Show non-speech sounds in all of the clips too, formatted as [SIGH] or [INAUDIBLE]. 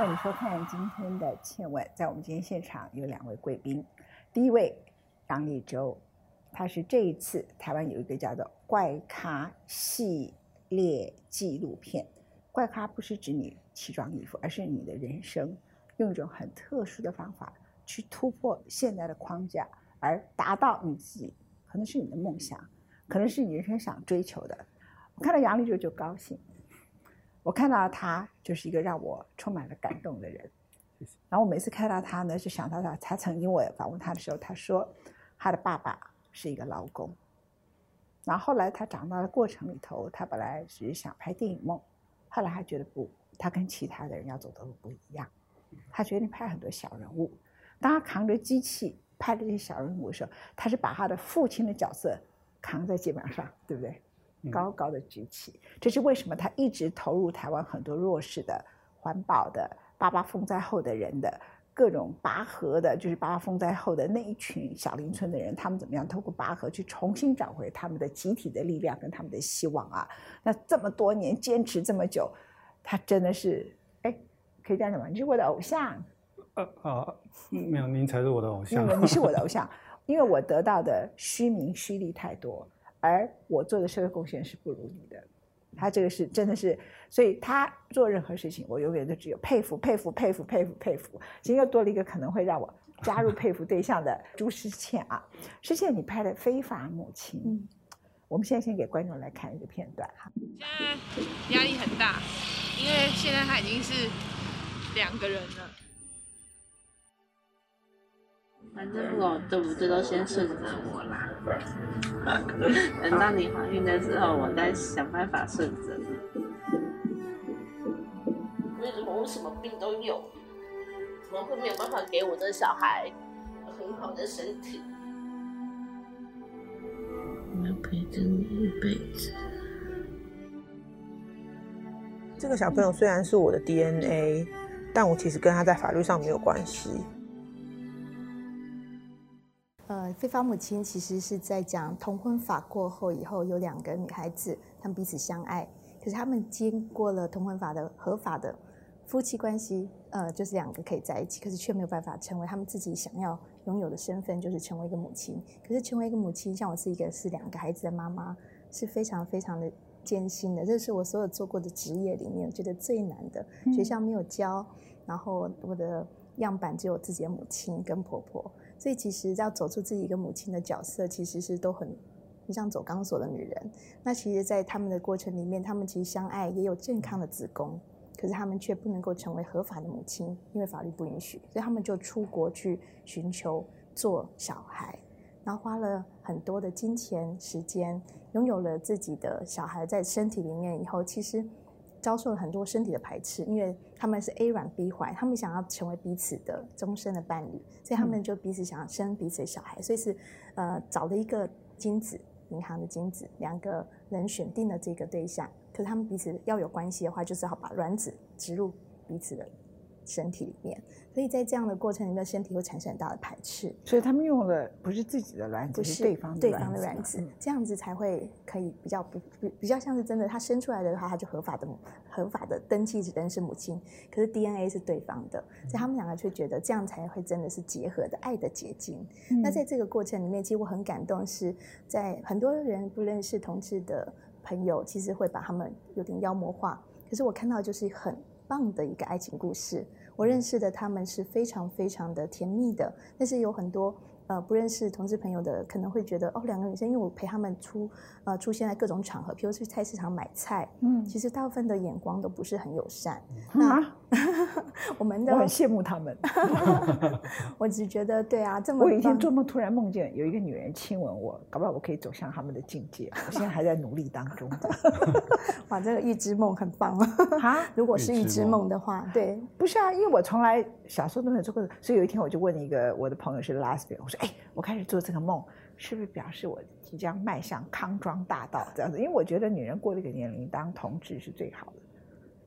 欢迎收看今天的《倩问》。在我们今天现场有两位贵宾，第一位杨立洲，他是这一次台湾有一个叫做《怪咖》系列纪录片。怪咖不是指你奇装异服，而是你的人生用一种很特殊的方法去突破现在的框架，而达到你自己可能是你的梦想，可能是你人生想追求的。我看到杨立洲就高兴。我看到他就是一个让我充满了感动的人，然后我每次看到他呢，就想到他。他曾经我访问他的时候，他说他的爸爸是一个劳工，然后后来他长大的过程里头，他本来只是想拍电影梦，后来他觉得不，他跟其他的人要走的路不一样，他决定拍很多小人物。当他扛着机器拍这些小人物的时候，他是把他的父亲的角色扛在肩膀上，对不对？高高的举起，这是为什么他一直投入台湾很多弱势的、环保的、八八风灾后的人的各种拔河的，就是八八风灾后的那一群小林村的人，他们怎么样透过拔河去重新找回他们的集体的力量跟他们的希望啊？那这么多年坚持这么久，他真的是哎，可以这样讲吗？你是我的偶像。呃啊，没有，您才是我的偶像。你是我的偶像，[LAUGHS] 因为我得到的虚名虚利太多。而我做的社会贡献是不如你的，他这个是真的是，所以他做任何事情，我永远都只有佩服、佩服、佩服、佩服、佩服。今天又多了一个可能会让我加入佩服对象的朱诗倩啊，诗倩，你拍的《非法母亲》，嗯，我们现在先给观众来看一个片段哈。现在压力很大，因为现在他已经是两个人了。反正不管我对不对，都先顺着我啦。等到你怀孕的时候，我再想办法顺着你。为什么我什么病都有，怎么会没有办法给我的小孩很好的身体？我要陪着你一辈子。这个小朋友虽然是我的 DNA，但我其实跟他在法律上没有关系。呃，非法母亲其实是在讲同婚法过后以后，有两个女孩子，她们彼此相爱，可是她们经过了同婚法的合法的夫妻关系，呃，就是两个可以在一起，可是却没有办法成为她们自己想要拥有的身份，就是成为一个母亲。可是成为一个母亲，像我是一个是两个孩子的妈妈，是非常非常的艰辛的。这是我所有做过的职业里面，我觉得最难的。学校没有教，然后我的样板只有自己的母亲跟婆婆。所以其实要走出自己一个母亲的角色，其实是都很像走钢索的女人。那其实，在他们的过程里面，他们其实相爱，也有健康的子宫，可是他们却不能够成为合法的母亲，因为法律不允许。所以他们就出国去寻求做小孩，然后花了很多的金钱、时间，拥有了自己的小孩在身体里面以后，其实。遭受了很多身体的排斥，因为他们是 A 软 B 怀，他们想要成为彼此的终身的伴侣，所以他们就彼此想要生彼此的小孩，所以是呃找了一个精子银行的精子，两个人选定了这个对象，可是他们彼此要有关系的话，就只好把卵子植入彼此的。身体里面，所以在这样的过程里面，身体会产生很大的排斥。所以他们用的不是自己的卵子，是对方对方的卵子，这样子才会可以比较不比比较像是真的。他生出来的话，他就合法的合法的登记只能是母亲，可是 DNA 是对方的，所以他们两个却觉得这样才会真的是结合的爱的结晶。那在这个过程里面，其实我很感动，是在很多人不认识同志的朋友，其实会把他们有点妖魔化。可是我看到就是很。棒的一个爱情故事，我认识的他们是非常非常的甜蜜的，但是有很多。呃，不认识同志朋友的可能会觉得哦，两个女生，因为我陪他们出呃出现在各种场合，比如去菜市场买菜，嗯，其实大部分的眼光都不是很友善。啊，[LAUGHS] 我们的我很羡慕他们。[LAUGHS] 我只觉得对啊，这么我有一天做梦突然梦见有一个女人亲吻我，搞不好我可以走向他们的境界。我现在还在努力当中。[LAUGHS] 哇，这个预知梦很棒啊！如果是预知梦的话，对，不是啊，因为我从来小时候都没有做过，所以有一天我就问一个我的朋友是 last 我说。哎，我开始做这个梦，是不是表示我即将迈向康庄大道这样子？因为我觉得女人过这个年龄当同志是最好的，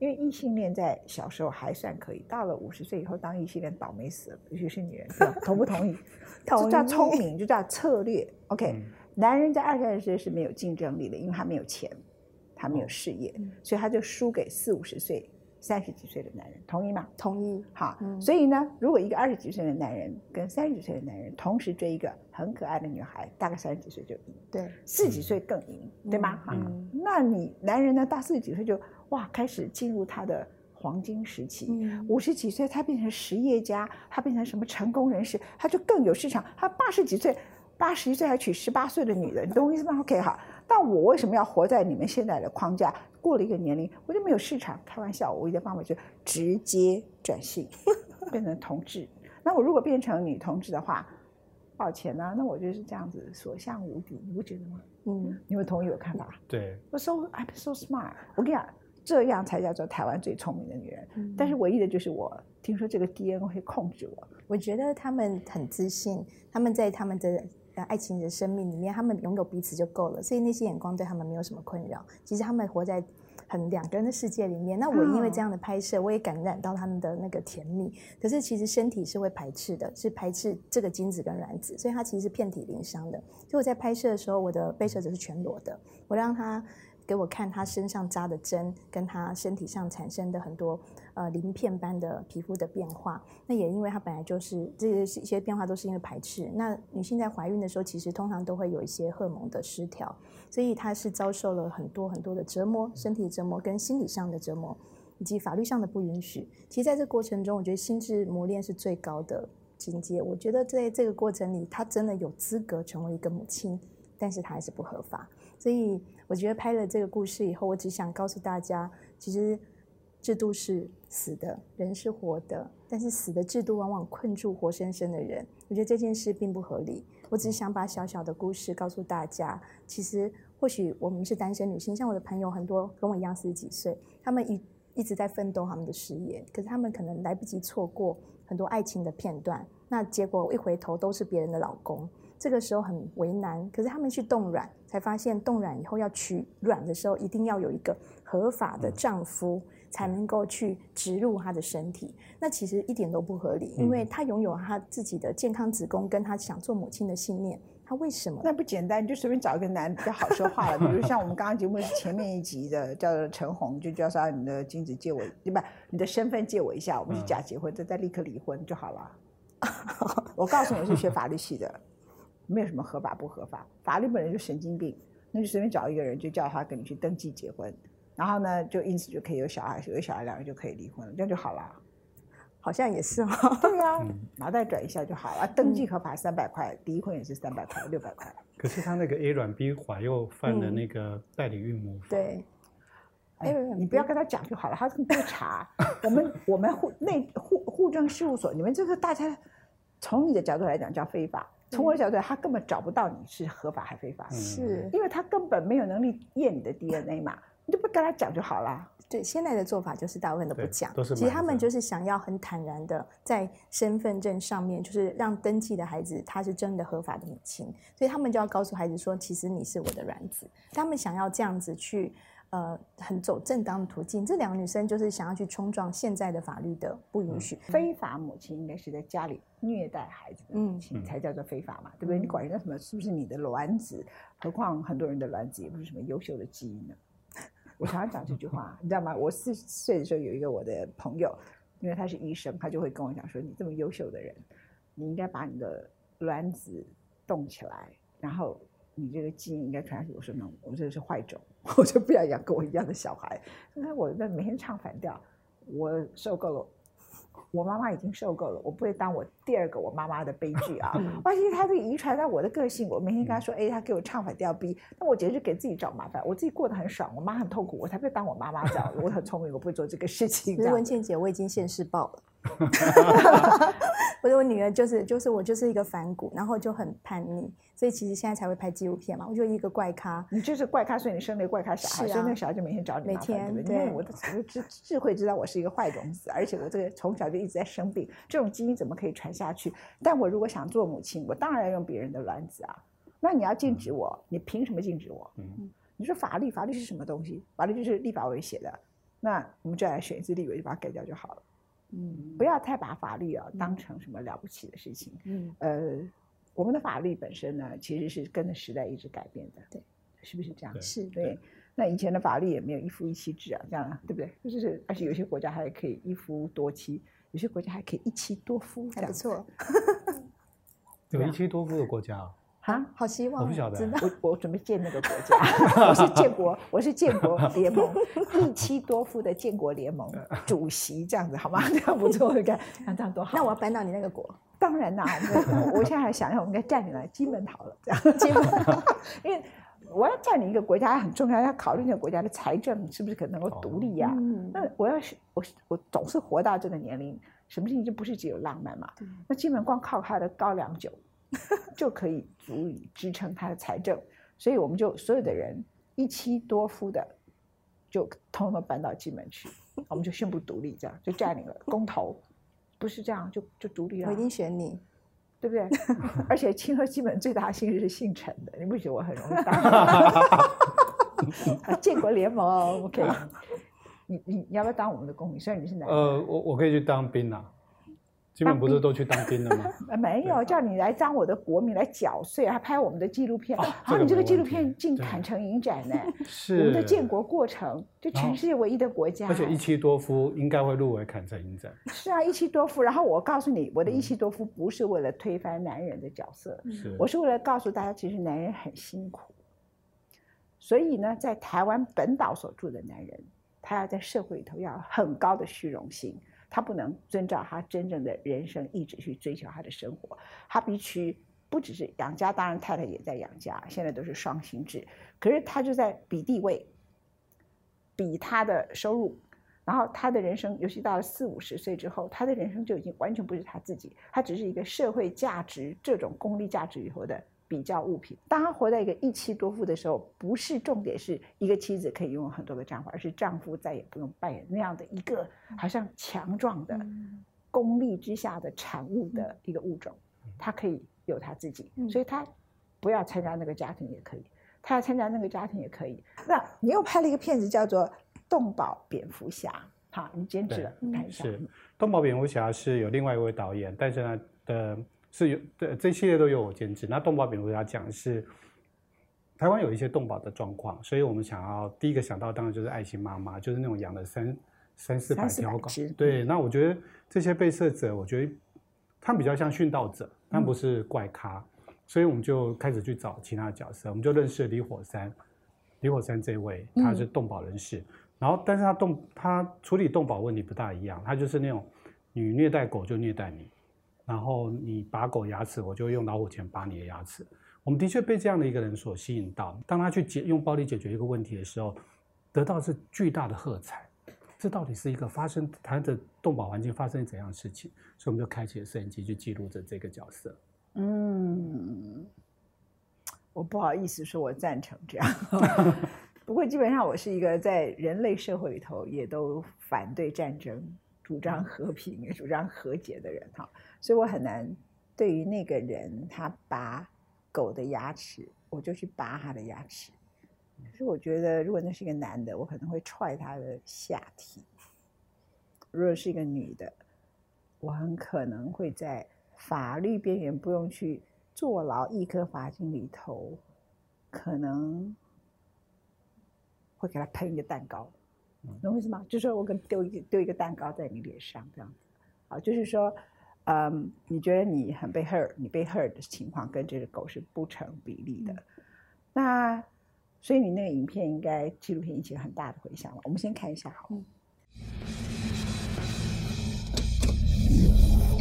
因为异性恋在小时候还算可以，到了五十岁以后当异性恋倒霉死了，尤其是女人，同不同意？[LAUGHS] 这叫聪明，就叫策略。OK，男人在二三十岁是没有竞争力的，因为他没有钱，他没有事业，所以他就输给四五十岁三十几岁的男人，同意吗？同意。好，嗯所以呢，如果一个二十几岁的男人跟三十几岁的男人同时追一个很可爱的女孩，大概三十几岁就赢，对，四十几岁更赢，对吗？哈、嗯那你男人呢，大四十几岁就哇开始进入他的黄金时期，嗯五十几岁他变成实业家，他变成什么成功人士，他就更有市场。他八十几岁，八十一岁还娶十八岁的女人，你懂我意思吗？OK 好，但我为什么要活在你们现在的框架？过了一个年龄，我就没有市场。开玩笑，我一的方法就是直接转性，变成同志。那我如果变成女同志的话，抱歉呢、那我就是这样子所向无敌，你不觉得吗？嗯，你会同意我看法？对，我 so I'm so smart。我跟你讲，这样才叫做台湾最聪明的女人。嗯但是唯一的就是我听说这个 DNA 会控制我。我觉得他们很自信，他们在他们的呃爱情的生命里面，他们拥有彼此就够了，所以那些眼光对他们没有什么困扰。其实他们活在很两个人的世界里面。那我因为这样的拍摄，我也感染到他们的那个甜蜜。可是其实身体是会排斥的，是排斥这个精子跟卵子，所以它其实是遍体鳞伤的。所以我在拍摄的时候，我的被摄者是全裸的，我让他。给我看他身上扎的针，跟他身体上产生的很多呃鳞片般的皮肤的变化。那也因为他本来就是这些一些变化都是因为排斥。那女性在怀孕的时候，其实通常都会有一些荷尔蒙的失调，所以她是遭受了很多很多的折磨，身体折磨跟心理上的折磨，以及法律上的不允许。其实在这过程中，我觉得心智磨练是最高的境界。我觉得在这个过程里，她真的有资格成为一个母亲，但是她还是不合法。所以我觉得拍了这个故事以后，我只想告诉大家，其实制度是死的，人是活的，但是死的制度往往困住活生生的人。我觉得这件事并不合理。我只是想把小小的故事告诉大家，其实或许我们是单身女性，像我的朋友很多跟我一样四十几岁，他们一一直在奋斗他们的事业，可是他们可能来不及错过很多爱情的片段，那结果一回头都是别人的老公。这个时候很为难，可是他们去冻卵，才发现冻卵以后要取卵的时候，一定要有一个合法的丈夫才能够去植入她的身体。那其实一点都不合理，因为她拥有她自己的健康子宫，跟她想做母亲的信念。他为什么？那不简单，你就随便找一个男的比较好说话了。[LAUGHS] 比如像我们刚刚节目是前面一集的，叫做陈红，就叫说你的精子借我，对吧？你的身份借我一下，我们去假结婚，再再立刻离婚就好了。[LAUGHS] 我告诉你，我是学法律系的，没有什么合法不合法，法律本来就神经病，那就随便找一个人，就叫他跟你去登记结婚，然后呢，就因此就可以有小孩，有小孩两人就可以离婚了，这样就好了。好像也是哦。对呀、脑袋转一下就好了。登记合法三百块，离婚也是三百块、六百块。[LAUGHS] 可是他那个 A 软 B 怀又犯了那个代理孕母法，对，哎哎，你不要跟他讲就好了，他不查。我们 [LAUGHS] 我们户内户户政事务所，你们这个大家从你的角度来讲叫非法，从我的角度来，他根本找不到你是合法还非法，嗯是，因为他根本没有能力验你的 DNA 嘛，你就不跟他讲就好了。对，现在的做法就是大部分都不对讲，其实他们就是想要很坦然的在身份证上面，就是让登记的孩子他是真的合法的母亲，所以他们就要告诉孩子说，其实你是我的卵子。他们想要这样子去，呃，很走正当的途径。这两个女生就是想要去冲撞现在的法律的不允许。非法母亲应该是在家里虐待孩子的母亲嗯才叫做非法嘛，对不对？你管人家什么是不是你的卵子？何况很多人的卵子也不是什么优秀的基因呢。[LAUGHS] 我常常讲这句话，你知道吗？我四十岁的时候有一个我的朋友，因为他是医生，他就会跟我讲说：“你这么优秀的人，你应该把你的卵子冻起来，然后你这个基因应该传下去。”我说：“no，我这个是坏种，[LAUGHS] 我就不要养跟我一样的小孩。”那我那每天唱反调，我受够了。我妈妈已经受够了，我不会当我第二个我妈妈的悲剧啊！[LAUGHS] 万一他这个遗传到我的个性，我每天跟他说，哎，他给我唱反调 B，那我简直给自己找麻烦。我自己过得很爽，我妈很痛苦，我才不会当我妈妈这样。我很聪明，我不会做这个事情。[LAUGHS] 文倩姐，我已经现世报了。我的我女儿就是就是我就是一个反骨，然后就很叛逆，所以其实现在才会拍纪录片嘛。我就一个怪咖，你就是怪咖，所以你生了一个怪咖小孩，所以那个小孩就每天找你每天对？因为我的我的智智慧知道我是一个坏种子，而且我这个从小就一直在生病，这种基因怎么可以传下去？但我如果想做母亲，我当然要用别人的卵子啊。那你要禁止我，你凭什么禁止我？嗯你说法律，法律是什么东西？法律就是立法委写的，那我们就来选一次立委，就把它改掉就好了。嗯。不要太把法律啊当成什么了不起的事情。嗯，呃，我们的法律本身呢，其实是跟着时代一直改变的，对，是不是这样？是？对，那以前的法律也没有一夫一妻制啊，这样啊对不对？就是而且有些国家还可以一夫多妻，有些国家还可以一妻多夫，还不错，[LAUGHS] 有一妻多夫的国家哦，哈。[LAUGHS] 好希望哦我不晓得真的。我我准备建那个国家，[LAUGHS] 我是建国，我是建国 [LAUGHS] 联盟一妻多夫的建国联盟主席，这样子好吗？这样不错，你看那这样多好。那我要搬到你那个国，当然啦，我我现在还想想，我们应该占领了金门好了，这样金门，因为我要占领一个国家很重要，要考虑那个国家的财政是不是可能够独立呀、嗯，那我要是我我总是活到这个年龄，什么事情就不是只有浪漫嘛？那基本光靠它的高粱酒就可以足以支撑他的财政，所以我们就所有的人一妻多夫的就通通搬到金门去，我们就宣布独立，这样就占领了公投，不是这样就就独立了我一，定选你。对不对？[LAUGHS] 而且清河基本最大姓氏是姓陈的，你不觉得我很容易当？啊 [LAUGHS] 建国联盟，OK。你你你要不要当我们的公民？虽然你是男的，呃，我我可以去当兵啊。基本不是都去当兵了吗？呃 [LAUGHS] 没有叫你来当我的国民来缴税，还拍我们的纪录片。哦好，你这个纪录片进对坦诚影展呢，是我们的建国过程，就全世界唯一的国家。而且一妻多夫应该会入围坎城影展。是啊，一妻多夫。然后我告诉你，我的嗯一妻多夫不是为了推翻男人的角色，是，我是为了告诉大家，其实男人很辛苦。所以呢，在台湾本岛所住的男人，他要在社会里头要有很高的虚荣心，他不能遵照他真正的人生意志去追求他的生活，他必须不只是养家，当然太太也在养家，现在都是双薪制，可是他就在比地位，比他的收入。然后他的人生，尤其到了四五十岁之后，他的人生就已经完全不是他自己，他只是一个社会价值这种功利价值以后的比较物品。当他活在一个一妻多夫的时候，不是重点是一个妻子可以拥有很多个丈夫，而是丈夫再也不用扮演那样的一个好像强壮的功利之下的产物的一个物种，他可以有他自己，所以他不要参加那个家庭也可以，他要参加那个家庭也可以。那你又拍了一个片子叫做《动保蝙蝠侠》，好，你坚持了，你看一下。是《东宝蝙蝠侠》是有另外一位导演，但是呢，的是有对这系列都有我监制。那《动保蝙蝠侠》讲的是台湾有一些动保的状况，所以我们想要第一个想到当然就是爱心妈妈，就是那种养了三三四百条狗。对，那我觉得这些被摄者，我觉得他们比较像殉道者，但不是怪咖，所以我们就开始去找其他的角色，我们就认识了李火山。李火山这位他是动保人士，然后但是他动他处理动保问题不大一样，他就是那种你虐待狗就虐待你，然后你拔狗牙齿，我就用老虎钳拔你的牙齿。我们的确被这样的一个人所吸引到，当他去解用暴力解决一个问题的时候，得到的是巨大的喝彩。这到底是一个发生他的动保环境发生怎样的事情？所以我们就开启了摄影机去记录着这个角色。嗯，我不好意思说我赞成这样，[LAUGHS] 不过基本上我是一个在人类社会里头也都反对战争、主张和平、也主张和解的人哈，所以我很难对于那个人他拔狗的牙齿，我就去拔他的牙齿。可是我觉得，如果那是一个男的，我可能会踹他的下体；如果是一个女的，我很可能会在法律边缘不用去坐牢一颗罚金里头，可能会给他喷一个蛋糕，懂我意思吗？就是说我跟丢一个丢一个蛋糕在你脸上这样子，啊，就是说，嗯，你觉得你很被 hurt，你被 hurt 的情况跟这个狗是不成比例的，那所以你那个影片应该纪录片引起了很大的回响了。我们先看一下好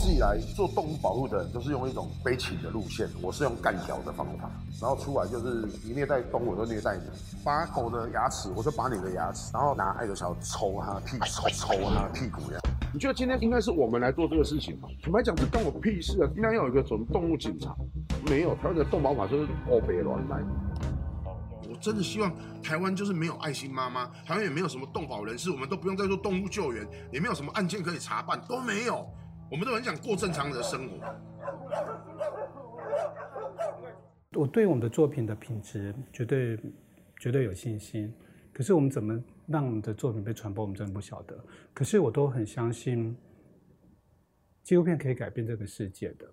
直以来做动物保护的人都是用一种悲情的路线，我是用干掉的方法，然后出来就是你虐待动物，我就虐待你，拔狗的牙齿，我就拔你的牙齿，然后拿艾德小抽它屁股，抽抽它屁股呀。你觉得今天应该是我们来做这个事情吗？坦白讲，这关我屁事啊！应该要有一个什么动物警察，没有，台湾的动保法就是欧北乱来。我真的希望台湾就是没有爱心妈妈，台湾也没有什么动保人士，我们都不用再做动物救援，也没有什么案件可以查办，都没有。我们都很想过正常人的生活。我对我们的作品的品质绝对绝对有信心，可是我们怎么让我们的作品被传播，我们真的不晓得。可是我都很相信，纪录片可以改变这个世界的。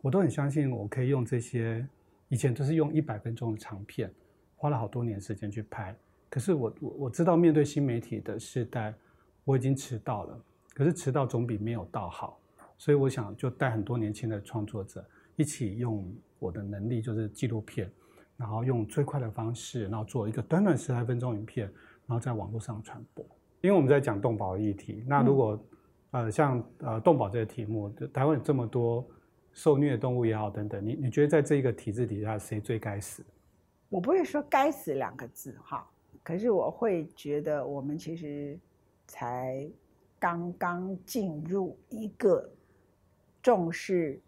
我都很相信，我可以用这些以前都是用一百分钟的长片，花了好多年时间去拍，可是我我我知道面对新媒体的时代，我已经迟到了。可是迟到总比没有到好，所以我想就带很多年轻的创作者一起用我的能力，就是纪录片，然后用最快的方式，然后做一个短短十来分钟影片，然后在网络上传播。因为我们在讲动保的议题，那如果、呃像呃动保这个题目，台湾有这么多受虐的动物也好等等，你你觉得在这一个体制底下，谁最该死？我不会说“该死”两个字哈，可是我会觉得我们其实才刚刚进入一个重视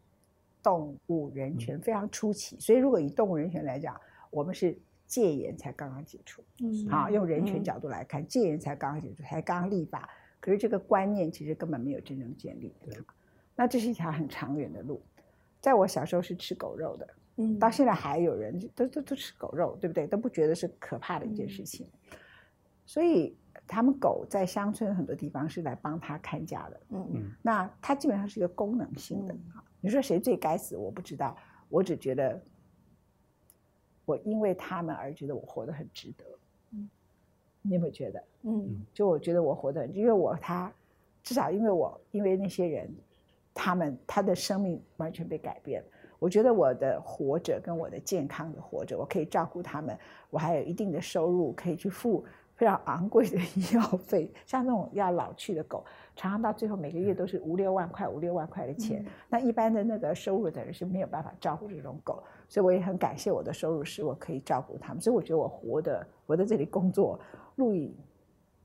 动物人权非常初期，所以如果以动物人权来讲，我们是戒严才刚刚解除，嗯。好，用人权嗯。角度来看，戒严才刚刚解除，才刚刚立法，可是这个观念其实根本没有真正建立。那这是一条很长远的路。在我小时候是吃狗肉的，嗯。到现在还有人都都都吃狗肉，对不对？都不觉得是可怕的一件事情。所以他们狗在乡村很多地方是来帮他看家的，嗯嗯那它基本上是一个功能性的。啊你说谁最该死？我不知道，我只觉得我因为他们而觉得我活得很值得。嗯你有没有觉得？嗯就我觉得我活得很，因为我他至少因为我因为那些人，他们他的生命完全被改变了。我觉得我的活着跟我的健康的活着，我可以照顾他们，我还有一定的收入，可以去付非常昂贵的医药费。[LAUGHS] 像那种要老去的狗，常常到最后每个月都是五六万块、五六万块的钱。那一般的那个收入的人是没有办法照顾这种狗，所以我也很感谢我的收入使我可以照顾他们。所以我觉得我活的，我在这里工作，录影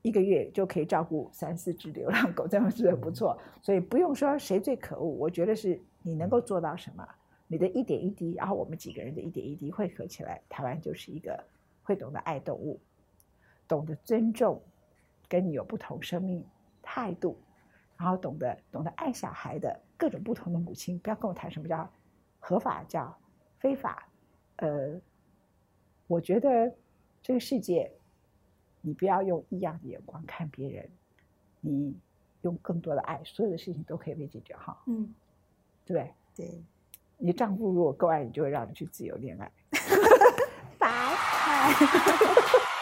一个月就可以照顾三四只流浪狗，这样是很不错。所以不用说谁最可恶，我觉得是你能够做到什么，你的一点一滴，然后我们几个人的一点一滴汇合起来，台湾就是一个会懂得爱动物，懂得尊重跟你有不同生命态度，然后懂得懂得爱小孩的各种不同的母亲。不要跟我谈什么叫合法，叫非法。呃，我觉得这个世界，你不要用异样的眼光看别人，你用更多的爱，所有的事情都可以被解决好，嗯，对对？对，你的丈夫如果够爱你，就会让你去自由恋爱。[LAUGHS] 拜拜。